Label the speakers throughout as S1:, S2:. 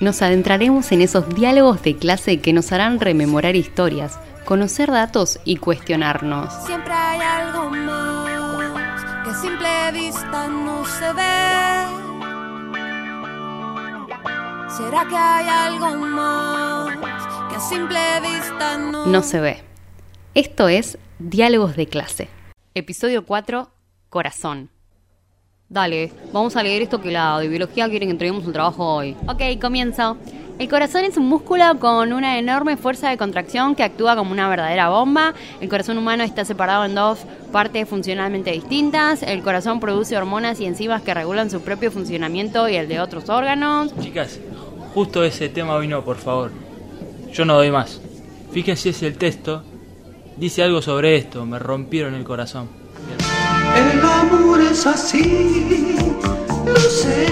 S1: nos adentraremos en esos diálogos de clase que nos harán rememorar historias, conocer datos y cuestionarnos.
S2: Siempre hay algo más que a simple vista no se ve. ¿Será que hay algo más que a simple vista no,
S1: No se ve. Esto es Diálogos de clase. Episodio 4, Corazón. Dale, vamos a leer esto que la de biología quiere que entreguemos un trabajo hoy. Ok, comienzo. El corazón es un músculo con una enorme fuerza de contracción que actúa como una verdadera bomba. El corazón humano está separado en dos partes funcionalmente distintas. El corazón produce hormonas y enzimas que regulan su propio funcionamiento y el de otros órganos.
S3: Chicas, justo ese tema hoy no, por favor. Yo no doy más. Fíjense si el texto dice algo sobre esto. Me rompieron el corazón.
S4: El amor es así, lo sé.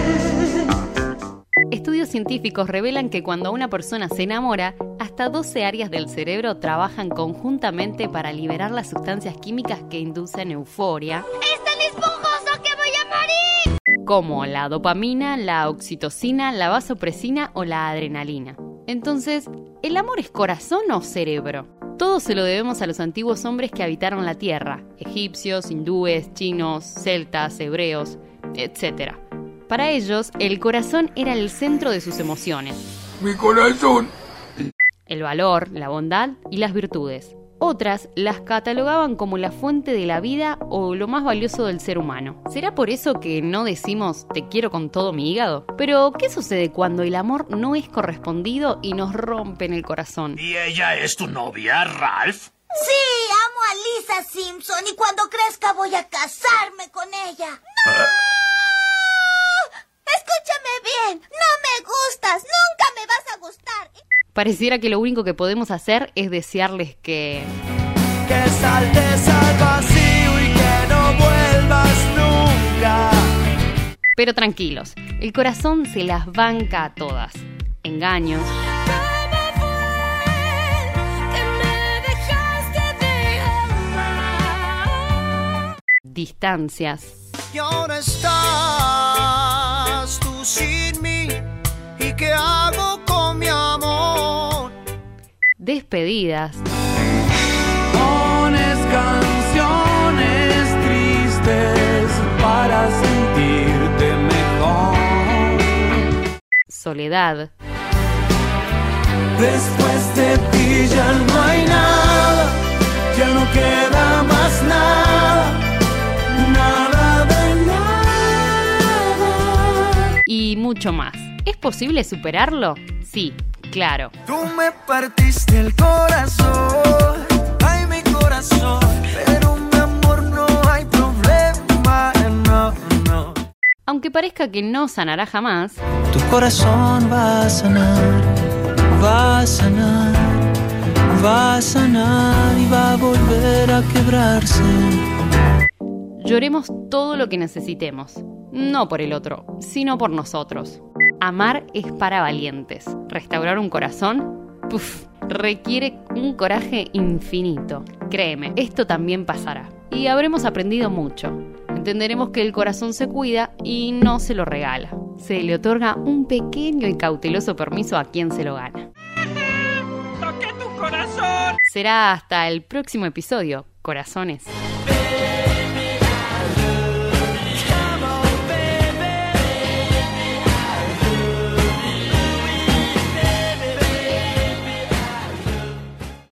S1: Estudios científicos revelan que cuando una persona se enamora, hasta 12 áreas del cerebro trabajan conjuntamente para liberar las sustancias químicas que inducen euforia.
S5: ¡Es tan esponjoso que voy a morir!
S1: como la dopamina, la oxitocina, la vasopresina o la adrenalina. Entonces, ¿el amor es corazón o cerebro? Todo se lo debemos a los antiguos hombres que habitaron la Tierra, egipcios, hindúes, chinos, celtas, hebreos, etc. Para ellos, el corazón era el centro de sus emociones,
S4: Mi corazón.
S1: el valor, la bondad y las virtudes. Otras las catalogaban como la fuente de la vida o lo más valioso del ser humano. ¿Será por eso que no decimos te quiero con todo mi hígado? Pero, ¿qué sucede cuando el amor no es correspondido y nos rompe en el corazón?
S6: ¿Y ella es tu novia, Ralph?
S5: Sí, amo a Lisa Simpson y cuando crezca voy a casarme con ella. ¡No! Escúchame bien, no me gustas, nunca me vas a gustar.
S1: Pareciera que lo único que podemos hacer es desearles que...
S4: Que saltes al vacío y que no vuelvas nunca.
S1: Pero tranquilos, el corazón se las banca a todas. Engaños, distancias,
S4: Y ahora estás tú sin
S1: despedidas,
S4: Pones canciones tristes para sentirte mejor.
S1: soledad,
S4: Después de ti ya no hay nada, ya no queda más nada, nada de nada.
S1: y mucho más. ¿Es posible superarlo? Sí, claro.
S4: Tú me partiste el corazón, ay mi corazón, pero mi amor no hay problema, no, no.
S1: Aunque parezca que no sanará jamás,
S4: Tu corazón va a sanar, va a sanar, va a sanar y va a volver a quebrarse.
S1: lloremos todo lo que necesitemos. No por el otro, sino por nosotros. Amar es para valientes. Restaurar un corazón, puf, requiere un coraje infinito. Créeme, esto también pasará. Y habremos aprendido mucho. Entenderemos que el corazón se cuida y no se lo regala. Se le otorga un pequeño y cauteloso permiso a quien se lo gana.
S6: ¡Toqué tu corazón!
S1: Será hasta el próximo episodio, corazones.